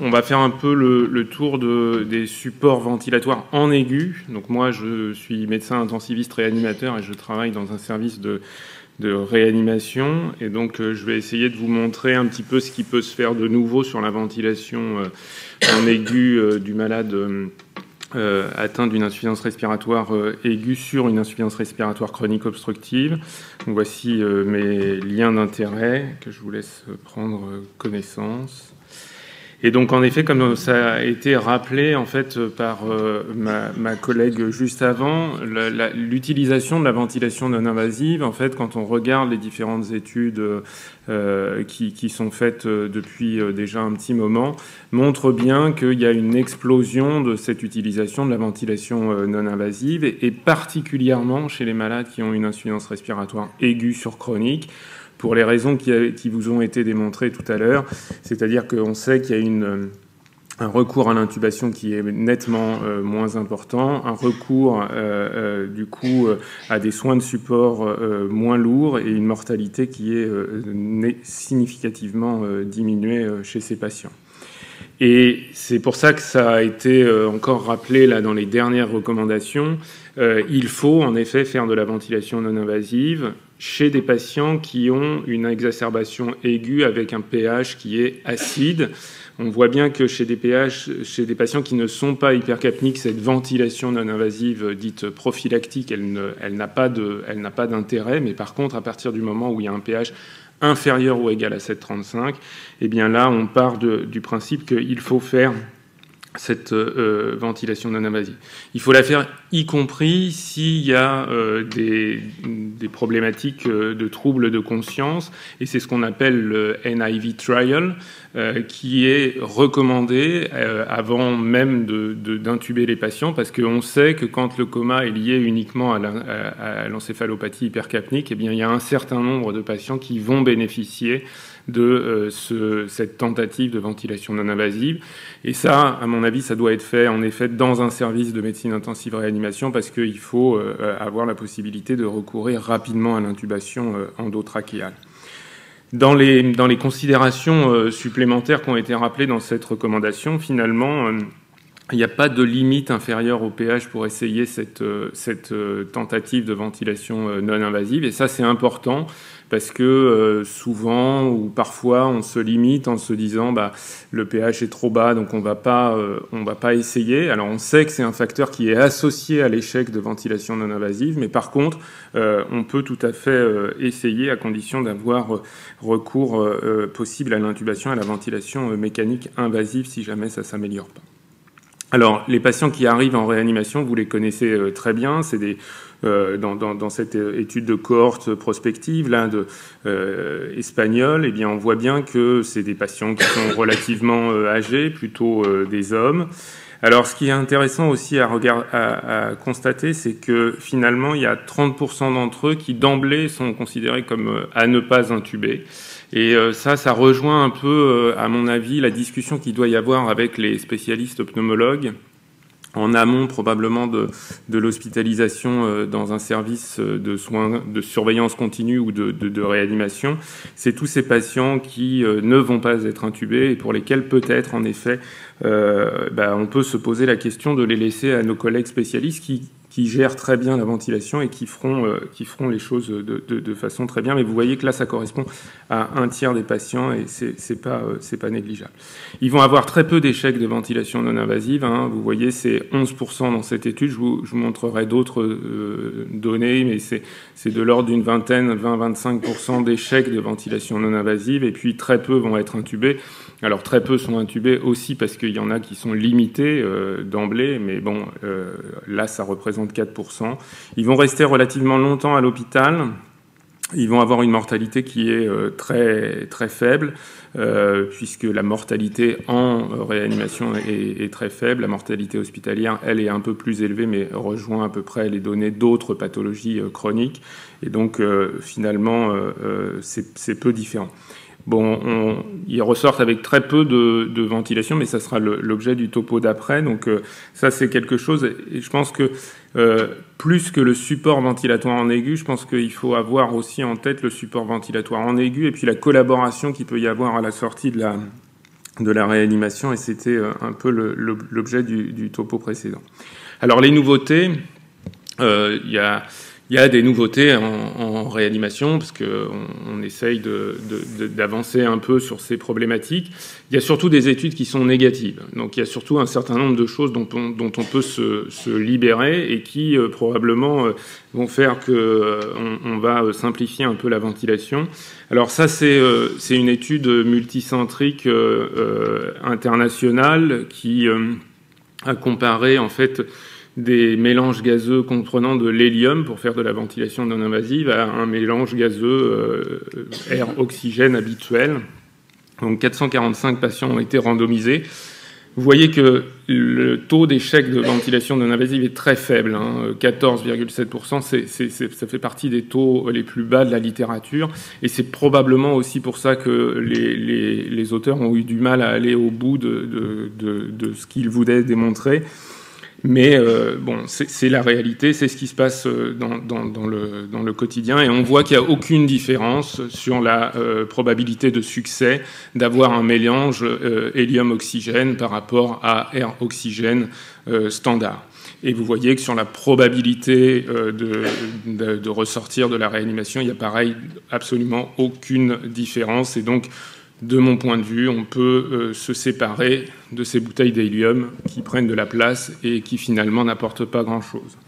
on va faire un peu le, tour des supports ventilatoires en aigu. Donc moi, je suis médecin intensiviste réanimateur et je travaille dans un service de, réanimation. Et donc, euh, je vais essayer de vous montrer un petit peu ce qui peut se faire de nouveau sur la ventilation euh, en aigu euh, du malade atteint d'une insuffisance respiratoire aiguë sur une insuffisance respiratoire chronique obstructive. voici mes liens d'intérêt que je vous laisse prendre connaissance. Et donc, en effet, comme ça a été rappelé en fait par euh, ma, collègue juste avant, l'utilisation de la ventilation non invasive, en fait, quand on regarde les différentes études euh, qui, sont faites euh, depuis déjà un petit moment, montre bien qu'il y a une explosion de cette utilisation de la ventilation non invasive, et, et particulièrement chez les malades qui ont une insuffisance respiratoire aiguë sur chronique pour les raisons qui, vous ont été démontrées tout à l'heure, c'est-à-dire qu'on sait qu'il y a euh, un recours à l'intubation qui est nettement euh, moins important, un recours euh, du coup à des soins de support moins lourds et une mortalité qui est significativement diminuée chez ces patients. Et c'est pour ça que ça a été encore rappelé là dans les dernières recommandations. il faut en effet faire de la ventilation non invasive chez des patients qui ont une exacerbation aiguë avec un pH qui est acide. On voit bien que chez des pH, chez des patients qui ne sont pas hypercapniques, cette ventilation non invasive dite prophylactique, elle n'a pas d'intérêt. Mais par contre, à partir du moment où il y a un pH inférieur ou égal à 7,35, eh bien là, on part du principe qu'il faut faire cette euh, ventilation non invasive. Il faut la faire y compris s'il y a euh, des, problématiques euh, de troubles de conscience, et c'est ce qu'on appelle le NIV trial, qui est recommandé avant même d'intuber les patients, parce qu'on sait que quand le coma est lié uniquement à l'encéphalopathie hypercapnique, eh bien, il y a un certain nombre de patients qui vont bénéficier de euh, ce, cette tentative de ventilation non invasive. Et ça, à mon avis, ça doit être fait en effet dans un service de médecine intensive réanimation parce qu'il faut euh, avoir la possibilité de recourir rapidement à l'intubation euh, endotrachéale. Dans les, dans les considérations supplémentaires qui ont été rappelées dans cette recommandation, finalement, il n'y a pas de limite inférieure au pH pour essayer cette, cette tentative de ventilation non invasive. Et ça, c'est important parce que euh, souvent ou parfois on se limite en se disant bah le pH est trop bas donc on euh, on va pas essayer. Alors on sait que c'est un facteur qui est associé à l'échec de ventilation non invasive, mais par contre euh, on peut tout à fait essayer à condition d'avoir recours possible à l'intubation et à la ventilation mécanique invasive si jamais ça s'améliore pas. Alors, les patients qui arrivent en réanimation, vous les connaissez très bien, c'est des euh, dans, cette étude de cohorte prospective là, de, euh, espagnole, eh bien, on voit bien que c'est des patients qui sont relativement euh, âgés, plutôt des hommes. Alors, ce qui est intéressant aussi à, à, constater, c'est que finalement, il y a 30% d'entre eux qui d'emblée sont considérés comme à ne pas intuber. Et ça, ça rejoint un peu, à mon avis, la discussion qu'il doit y avoir avec les spécialistes pneumologues en amont probablement de, l'hospitalisation euh, dans un service euh, de soins de surveillance continue ou de, réanimation, c'est tous ces patients qui euh, ne vont pas être intubés et pour lesquels peut-être en effet bah, on peut se poser la question de les laisser à nos collègues spécialistes qui, qui gèrent très bien la ventilation et qui feront, euh, qui feront les choses de, de, façon très bien. Mais vous voyez que là, ça correspond à un tiers des patients et c'est pas, euh, pas négligeable. Ils vont avoir très peu d'échecs de ventilation non invasive. Hein. Vous voyez, c'est 11% dans cette étude. Je vous, je vous montrerai d'autres euh, données, mais c'est de l'ordre d'une vingtaine, 20-25% d'échecs de ventilation non invasive. Et puis très peu vont être intubés. Alors très peu sont intubés aussi parce qu'il y en a qui sont limités d'emblée, mais bon, là ça représente 4%. Ils vont rester relativement longtemps à l'hôpital. Ils vont avoir une mortalité qui est euh, très très faible, puisque la mortalité en réanimation est, est, très faible. La mortalité hospitalière, elle, est un peu plus élevée, mais rejoint à peu près les données d'autres pathologies chroniques. Et donc, finalement, c'est peu différent. Bon, on, ils ressortent avec très peu de, ventilation, mais ça sera l'objet du topo d'après. Donc euh, ça, c'est quelque chose. Et je pense que euh, plus que le support ventilatoire en aigu, je pense qu'il faut avoir aussi en tête le support ventilatoire en aigu et puis la collaboration qu'il peut y avoir à la sortie de la, de la réanimation, et c'était un peu l'objet du, du, topo précédent. Alors les nouveautés, il y a il y a des nouveautés en, réanimation parce qu'on on essaye d'avancer un peu sur ces problématiques. Il y a surtout des études qui sont négatives. Donc il y a surtout un certain nombre de choses dont on, peut se, libérer et qui euh, probablement euh, vont faire qu'on euh, va simplifier un peu la ventilation. Alors ça c'est une étude multicentrique internationale qui a comparé en fait des mélanges gazeux comprenant de l'hélium pour faire de la ventilation non invasive à un mélange gazeux euh, air-oxygène habituel. Donc 445 patients ont été randomisés. Vous voyez que le taux d'échec de ventilation non invasive est très faible, hein, 14,7%. ça fait partie des taux les plus bas de la littérature. Et c'est probablement aussi pour ça que les, auteurs ont eu du mal à aller au bout de, de ce qu'ils voulaient démontrer. Mais euh, bon, c'est la réalité, c'est ce qui se passe euh, dans, le, quotidien, et on voit qu'il n'y a aucune différence sur la euh, probabilité de succès d'avoir un mélange hélium-oxygène par rapport à air-oxygène standard. Et vous voyez que sur la probabilité de, de, de, ressortir de la réanimation, il n'y a pareil absolument aucune différence, et donc de mon point de vue, on peut euh, se séparer de ces bouteilles d'hélium qui prennent de la place et qui finalement n'apportent pas grand-chose.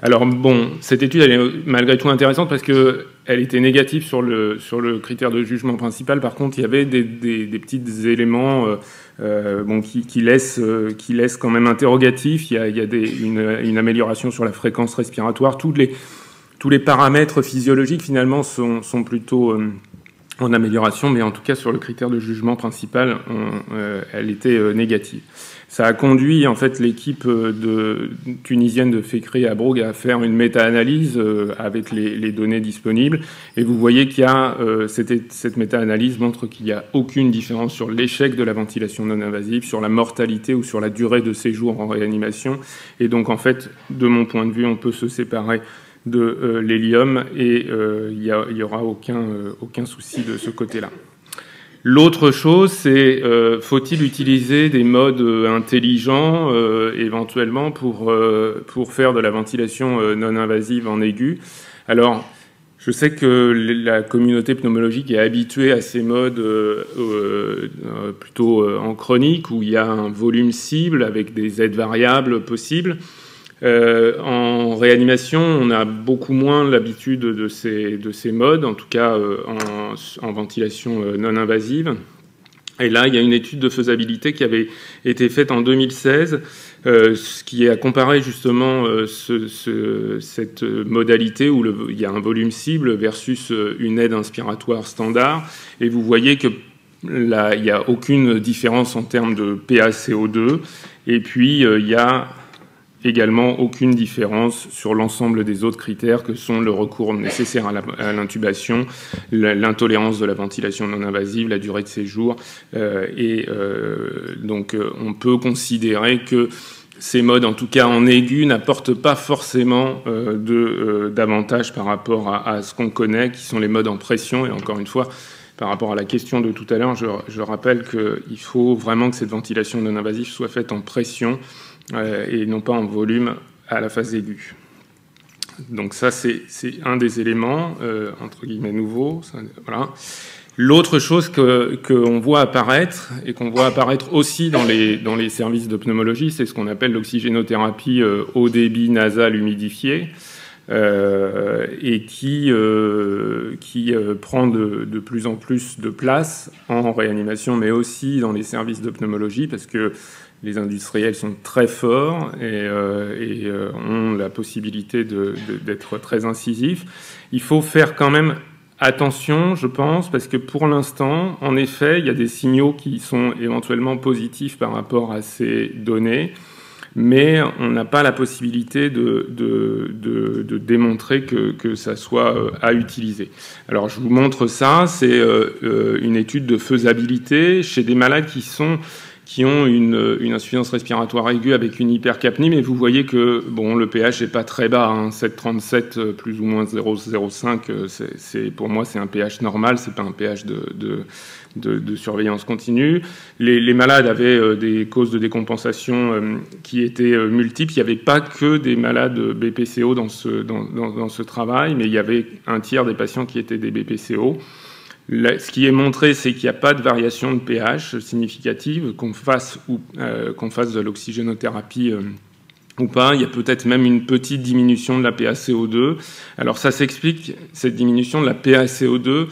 Alors bon, cette étude elle est malgré tout intéressante parce qu'elle était négative sur le, sur le critère de jugement principal. Par contre, il y avait des, des, petits éléments euh, euh, bon, qui, qui, laissent, qui laissent quand même interrogatifs. Il y a, il y a une, amélioration sur la fréquence respiratoire. Tous les, tous les paramètres physiologiques finalement sont, sont plutôt en amélioration, mais en tout cas sur le critère de jugement principal, euh, elle était euh, négative. Ça a conduit en fait l'équipe euh, de, tunisienne de Fécré à Brogue à faire une méta-analyse avec les, données disponibles. Et vous voyez qu'il y a cette, cette méta-analyse montre qu'il n'y a aucune différence sur l'échec de la ventilation non invasive, sur la mortalité ou sur la durée de séjour en réanimation. Et donc en fait, de mon point de vue, on peut se séparer de euh, l'hélium et euh, il n'y aura aucun, euh, aucun souci de ce côté-là. L'autre chose, c'est faut-il utiliser des modes intelligents éventuellement pour, pour faire de la ventilation non invasive en aigu? Alors, je sais que la communauté pneumologique est habituée à ces modes plutôt en chronique où il y a un volume cible avec des aides variables possibles. Euh, en réanimation, on a beaucoup moins l'habitude de ces, de ces modes, en tout cas euh, en, ventilation euh, non invasive. Et là, il y a une étude de faisabilité qui avait été faite en 2016, ce qui a comparé justement ce, cette modalité où il y a un volume cible versus une aide inspiratoire standard. Et vous voyez que là, il n'y a aucune différence en termes de PaCO2. Et puis, il y a également aucune différence sur l'ensemble des autres critères que sont le recours nécessaire à l'intubation, l'intolérance de la ventilation non invasive, la durée de séjour. Euh, et euh, donc euh, on peut considérer que ces modes, en tout cas en aigu, n'apportent pas forcément de d'avantages par rapport à, ce qu'on connaît, qui sont les modes en pression. Et encore une fois, par rapport à la question de tout à l'heure, je, je rappelle qu'il faut vraiment que cette ventilation non invasive soit faite en pression et non pas en volume à la phase aiguë. Donc ça, c'est un des éléments, euh, entre guillemets, nouveaux. Voilà. L'autre chose qu'on que voit apparaître, et qu'on voit apparaître aussi dans les, dans les services de pneumologie, c'est ce qu'on appelle l'oxygénothérapie euh, haut débit nasal humidifié, euh, et qui, euh, qui prend de, de, plus en plus de place en réanimation, mais aussi dans les services de pneumologie, parce que les industriels sont très forts et, euh, euh, ont la possibilité d'être très incisifs. Il faut faire quand même attention, je pense, parce que pour l'instant, en effet, il y a des signaux qui sont éventuellement positifs par rapport à ces données, mais on n'a pas la possibilité de, démontrer que, ça soit euh, à utiliser. Alors je vous montre ça, c'est une étude de faisabilité chez des malades qui sont qui ont une, une, insuffisance respiratoire aiguë avec une hypercapnie, mais vous voyez que bon, le pH n'est pas très bas, hein, 7,37 plus ou moins 0,05, c'est pour moi c'est un pH normal, c'est pas un pH de, de, de, de surveillance continue. Les, les, malades avaient euh, des causes de décompensation euh, qui étaient euh, multiples. Il n'y avait pas que des malades BPCO dans ce, dans, dans ce travail, mais il y avait un tiers des patients qui étaient des BPCO ce qui est montré, c'est qu'il n'y a pas de variation de pH significative, qu'on fasse, euh, qu'on fasse de l'oxygénothérapie euh, ou pas. Il y a peut-être même une petite diminution de la PaCO2. Alors ça s'explique, cette diminution de la PaCO2,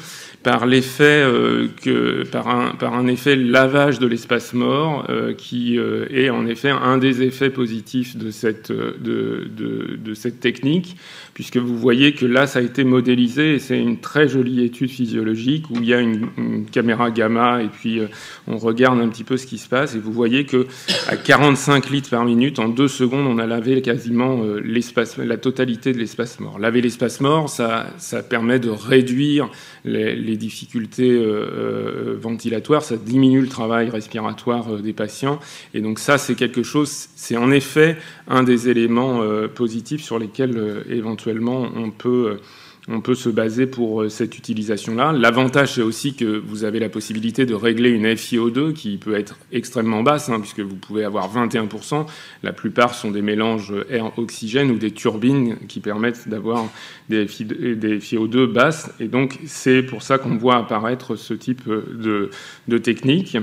par l'effet euh, que par un par un effet lavage de l'espace mort euh, qui euh, est en effet un des effets positifs de cette de, de, cette technique puisque vous voyez que là ça a été modélisé et c'est une très jolie étude physiologique où il y a une, caméra gamma et puis on regarde un petit peu ce qui se passe et vous voyez que à 45 litres par minute en deux secondes on a lavé quasiment l'espace la totalité de l'espace mort. Laver l'espace mort ça ça permet de réduire les difficultés euh, euh, ventilatoires, ça diminue le travail respiratoire euh, des patients. Et donc ça, c'est quelque chose, c'est en effet un des éléments positifs sur lesquels éventuellement on peut on peut se baser pour euh, cette utilisation-là. L'avantage, c'est aussi que vous avez la possibilité de régler une FiO2 qui peut être extrêmement basse, hein, puisque vous pouvez avoir 21%. La plupart sont des mélanges air-oxygène ou des turbines qui permettent d'avoir des, des FiO2 basses. Et donc, c'est pour ça qu'on voit apparaître ce type de, de technique.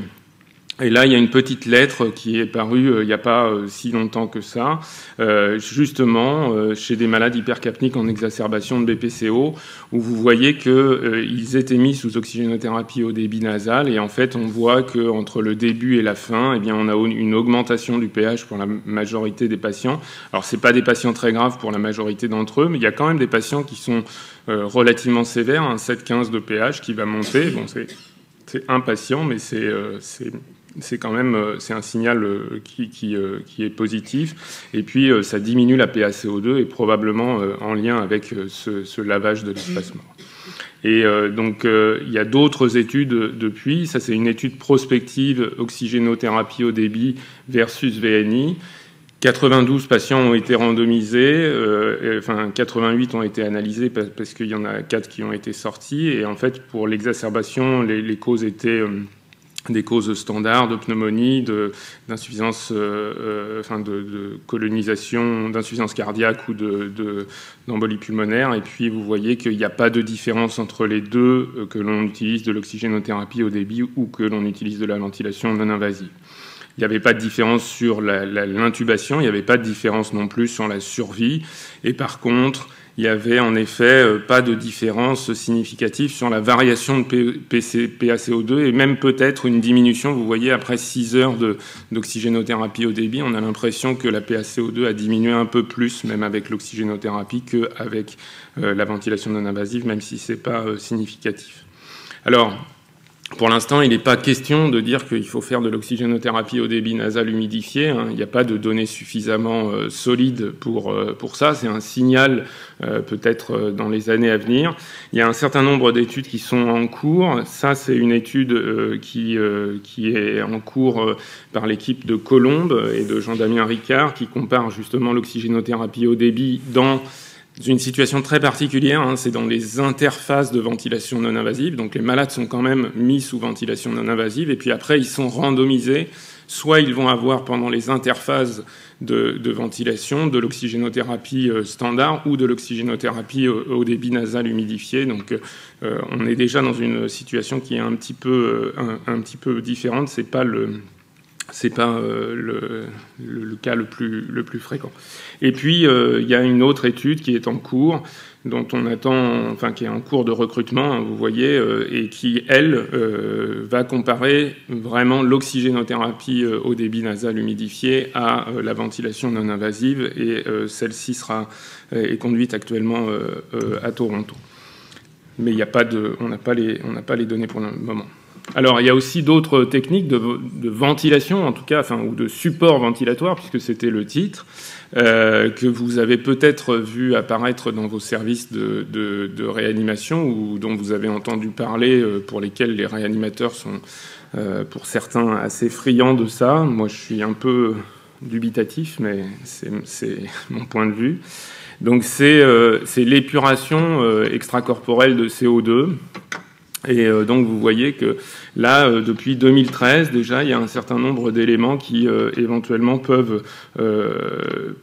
Et là, il y a une petite lettre qui est parue euh, il n'y a pas euh, si longtemps que ça, euh, justement chez des malades hypercapniques en exacerbation de BPCO, où vous voyez qu'ils étaient mis sous oxygénothérapie au débit nasal, et en fait, on voit qu'entre le début et la fin, eh bien, on a une augmentation du pH pour la majorité des patients. Alors, c'est pas des patients très graves pour la majorité d'entre eux, mais il y a quand même des patients qui sont relativement sévères, un 7,15 de pH qui va monter. Bon, c'est un patient, mais c'est c'est quand même euh, c'est un signal euh, qui, qui, euh, qui, est positif. Et puis, ça diminue la PaCO2 et probablement en lien avec ce, lavage de l'espace mort. Et donc, il y a d'autres études depuis. Ça, c'est une étude prospective oxygénothérapie au débit versus VNI. 92 patients ont été randomisés, enfin 88 ont été analysés parce, qu'il y en a 4 qui ont été sortis. Et en fait, pour l'exacerbation, les, causes étaient des causes standards de pneumonie, d'insuffisance, euh, euh, enfin de, colonisation, d'insuffisance cardiaque ou d'embolie de, pulmonaire. Et puis vous voyez qu'il n'y a pas de différence entre les deux, euh, que l'on utilise de l'oxygénothérapie au débit ou que l'on utilise de la ventilation non invasive. Il n'y avait pas de différence sur l'intubation, il n'y avait pas de différence non plus sur la survie. Et par contre, il y avait en effet euh, pas de différence significative sur la variation de PC, PaCO2 et même peut-être une diminution. Vous voyez, après 6 heures d'oxygénothérapie au débit, on a l'impression que la PaCO2 a diminué un peu plus, même avec l'oxygénothérapie, qu'avec euh, la ventilation non invasive, même si ce n'est pas euh, significatif. Alors, pour l'instant, il n'est pas question de dire qu'il faut faire de l'oxygénothérapie au débit nasal humidifié. Hein. Il n'y a pas de données suffisamment euh, solides pour, euh, pour ça. C'est un signal euh, peut-être dans les années à venir. Il y a un certain nombre d'études qui sont en cours. Ça, c'est une étude qui, qui est en cours par l'équipe de Colombe et de Jean-Damien Ricard qui compare justement l'oxygénothérapie au débit dans une situation très particulière, hein, c'est dans les interfaces de ventilation non invasive. Donc les malades sont quand même mis sous ventilation non invasive et puis après ils sont randomisés. Soit ils vont avoir pendant les interfaces de, ventilation de l'oxygénothérapie euh, standard ou de l'oxygénothérapie au, débit nasal humidifié. Donc euh, on est déjà dans une situation qui est un petit peu, euh, un petit peu différente. C'est pas le c'est pas euh, le, cas le plus, le plus fréquent. Et puis, euh, il y a une autre étude qui est en cours, dont on attend, enfin, qui est en cours de recrutement, hein, vous voyez, euh, et qui, elle, va comparer vraiment l'oxygénothérapie au débit nasal humidifié à la ventilation non invasive, et celle-ci sera est conduite actuellement à Toronto. Mais il a pas de, on n'a pas les, on n'a pas les données pour le moment. Alors, il y a aussi d'autres techniques de, ventilation, en tout cas, enfin, ou de support ventilatoire, puisque c'était le titre, euh, que vous avez peut-être vu apparaître dans vos services de, réanimation ou dont vous avez entendu parler, euh, pour lesquels les réanimateurs sont, euh, pour certains, assez friands de ça. Moi, je suis un peu dubitatif, mais c'est mon point de vue. Donc, c'est l'épuration extracorporelle de CO2 et euh, donc vous voyez que là, euh, depuis 2013 déjà, il y a un certain nombre d'éléments qui euh, éventuellement peuvent,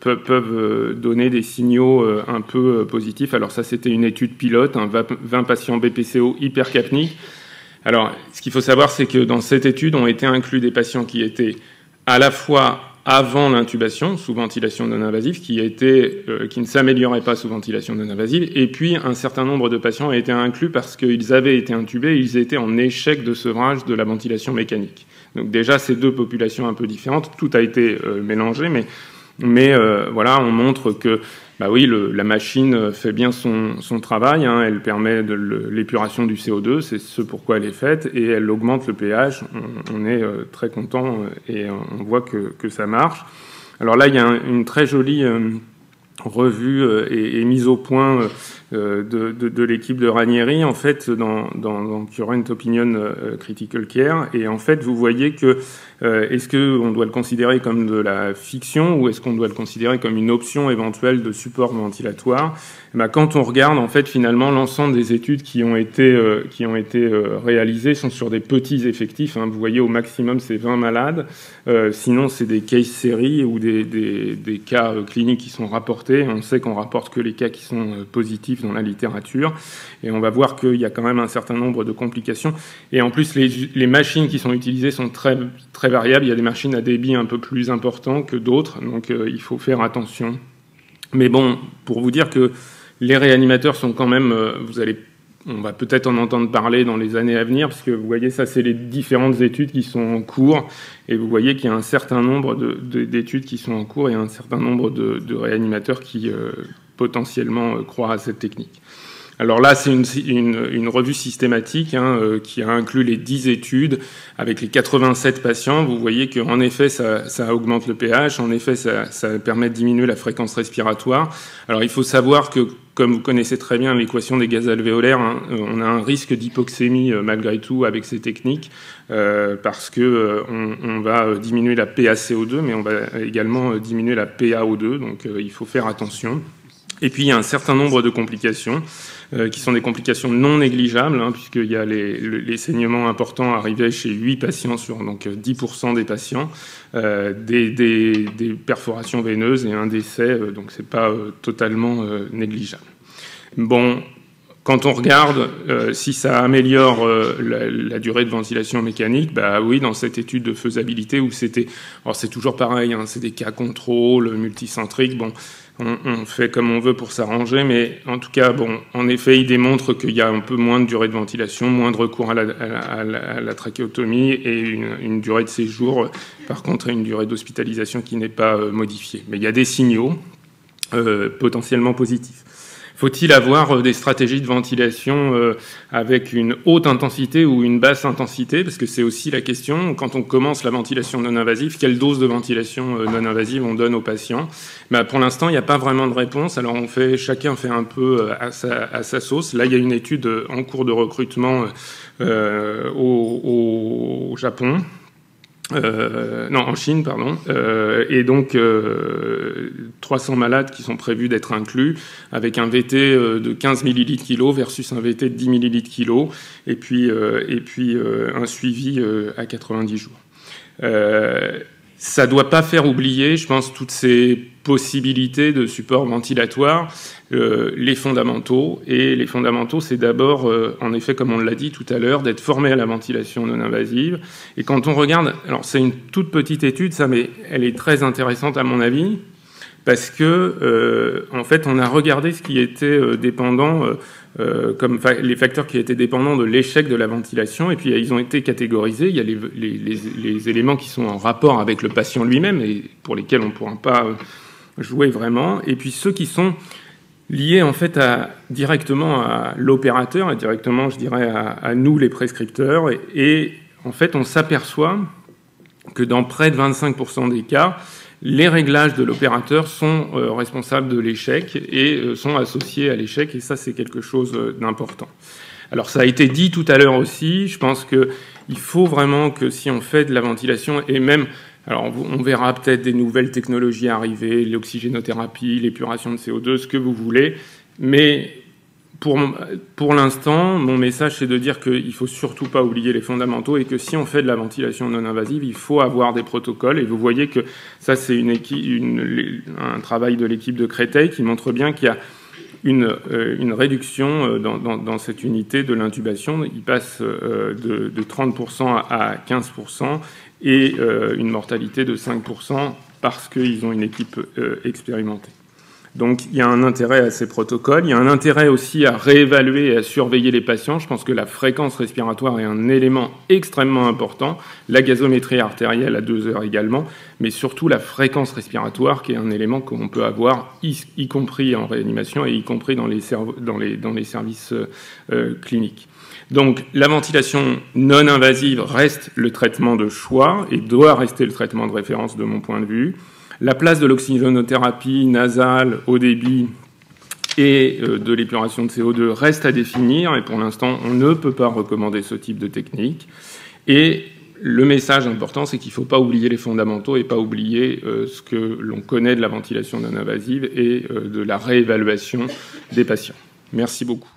peuvent, donner des signaux un peu positifs. Alors ça, c'était une étude pilote, hein, 20 patients BPCO hypercapniques. Alors ce qu'il faut savoir, c'est que dans cette étude ont été inclus des patients qui étaient à la fois avant l'intubation sous ventilation non invasive qui, était, euh, qui ne s'améliorait pas sous ventilation non invasive, et puis un certain nombre de patients a été inclus parce qu'ils avaient été intubés, ils étaient en échec de sevrage de la ventilation mécanique. Donc déjà ces deux populations un peu différentes, tout a été euh, mélangé, mais, mais euh, voilà, on montre que bah oui, le, la machine fait bien son, son travail, hein, elle permet l'épuration du CO2, c'est ce pourquoi elle est faite, et elle augmente le pH. On, est euh, très content euh, et on voit que, que, ça marche. Alors là, il y a une très jolie euh, revue et, mise au point de, de, l'équipe de Ranieri, en fait, dans, Current Opinion Critical Care, et en fait, vous voyez que euh, est-ce qu'on doit le considérer comme de la fiction ou est-ce qu'on doit le considérer comme une option éventuelle de support ventilatoire? Eh ben, Quand on regarde, en fait, finalement, l'ensemble des études qui ont été, euh, qui ont été euh, réalisées sont sur des petits effectifs. Hein. Vous voyez, au maximum, c'est 20 malades. sinon, c'est des case séries ou des, des cas cliniques qui sont rapportés. On sait qu'on rapporte que les cas qui sont positifs dans la littérature. Et on va voir qu'il y a quand même un certain nombre de complications. Et en plus, les, machines qui sont utilisées sont très, très variable. Il y a des machines à débit un peu plus important que d'autres, donc euh, il faut faire attention. Mais bon, pour vous dire que les réanimateurs sont quand même, euh, vous allez, on va peut-être en entendre parler dans les années à venir, parce que vous voyez, ça, c'est les différentes études qui sont en cours, et vous voyez qu'il y a un certain nombre d'études qui sont en cours et un certain nombre de, réanimateurs qui euh, potentiellement croient à cette technique. Alors là, c'est une, revue systématique hein, euh, qui a inclus les 10 études avec les 87 patients. Vous voyez qu'en effet, ça, augmente le pH, en effet, ça, permet de diminuer la fréquence respiratoire. Alors il faut savoir que, comme vous connaissez très bien l'équation des gaz alvéolaires, hein, euh, on a un risque d'hypoxémie euh, malgré tout avec ces techniques parce que on, va diminuer la PaCO2, mais on va également diminuer la PaO2, donc il faut faire attention. Et puis il y a un certain nombre de complications. Euh, qui sont des complications non négligeables, hein, puisqu'il y a les, les, saignements importants arrivés chez 8 patients sur donc 10% des patients, euh, des, des, des, perforations veineuses et un décès, euh, donc c'est pas euh, totalement négligeable. Bon, quand on regarde euh, si ça améliore euh, la, durée de ventilation mécanique, bah oui, dans cette étude de faisabilité où c'était, alors c'est toujours pareil, hein, c'est des cas contrôle multicentriques, bon, on, fait comme on veut pour s'arranger, mais en tout cas, bon, en effet, il démontre qu'il y a un peu moins de durée de ventilation, moins de recours à la, trachéotomie et une, durée de séjour, par contre, une durée d'hospitalisation qui n'est pas euh, modifiée. Mais il y a des signaux potentiellement positifs. Faut-il avoir euh, des stratégies de ventilation euh, avec une haute intensité ou une basse intensité? Parce que c'est aussi la question, quand on commence la ventilation non invasive, quelle dose de ventilation euh, non invasive on donne aux patients? Bah, Pour l'instant, il n'y a pas vraiment de réponse. Alors on fait, chacun fait un peu à sa, sauce. Là, il y a une étude en cours de recrutement au Japon euh, non, en Chine, pardon, euh, et donc euh, 300 malades qui sont prévus d'être inclus, avec un VT euh, de 15 millilitres kilo versus un VT de 10 millilitres kilo, et puis, euh, et puis un suivi à 90 jours ça doit pas faire oublier, je pense, toutes ces possibilités de support ventilatoire, euh, les fondamentaux. Et les fondamentaux, c'est d'abord, euh, en effet, comme on l'a dit tout à l'heure, d'être formé à la ventilation non invasive. Et quand on regarde, alors c'est une toute petite étude, ça, mais elle est très intéressante à mon avis, parce que, euh, en fait, on a regardé ce qui était euh, dépendant euh, comme les facteurs qui étaient dépendants de l'échec de la ventilation, et puis ils ont été catégorisés. Il y a les, éléments qui sont en rapport avec le patient lui-même et pour lesquels on ne pourra pas jouer vraiment, et puis ceux qui sont lié en fait directement à l'opérateur et directement, je dirais, à, nous les prescripteurs. Et, en fait, on s'aperçoit que dans près de 25% des cas, les réglages de l'opérateur sont euh, responsables de l'échec et euh, sont associés à l'échec. Et ça, c'est quelque chose euh, d'important. Alors, ça a été dit tout à l'heure aussi. Je pense qu'il faut vraiment que si on fait de la ventilation et même alors, on verra peut-être des nouvelles technologies arriver, l'oxygénothérapie, l'épuration de CO2, ce que vous voulez. Mais pour, pour l'instant, mon message, c'est de dire qu'il ne faut surtout pas oublier les fondamentaux et que si on fait de la ventilation non invasive, il faut avoir des protocoles. Et vous voyez que ça, c'est une, une, un travail de l'équipe de Créteil qui montre bien qu'il y a une, euh, une réduction euh, dans, dans, dans, cette unité de l'intubation. Il passe euh, de, de 30% à 15% et une mortalité de 5% parce qu'ils ont une équipe expérimentée. Donc il y a un intérêt à ces protocoles, il y a un intérêt aussi à réévaluer et à surveiller les patients. Je pense que la fréquence respiratoire est un élément extrêmement important, la gazométrie artérielle à deux heures également, mais surtout la fréquence respiratoire qui est un élément qu'on peut avoir y, compris en réanimation et y compris dans les services euh, cliniques. Donc la ventilation non invasive reste le traitement de choix et doit rester le traitement de référence de mon point de vue. La place de l'oxygénothérapie nasale au débit et euh, de l'épuration de CO2 reste à définir et pour l'instant on ne peut pas recommander ce type de technique. Et le message important, c'est qu'il ne faut pas oublier les fondamentaux et pas oublier euh, ce que l'on connaît de la ventilation non invasive et euh, de la réévaluation des patients. Merci beaucoup.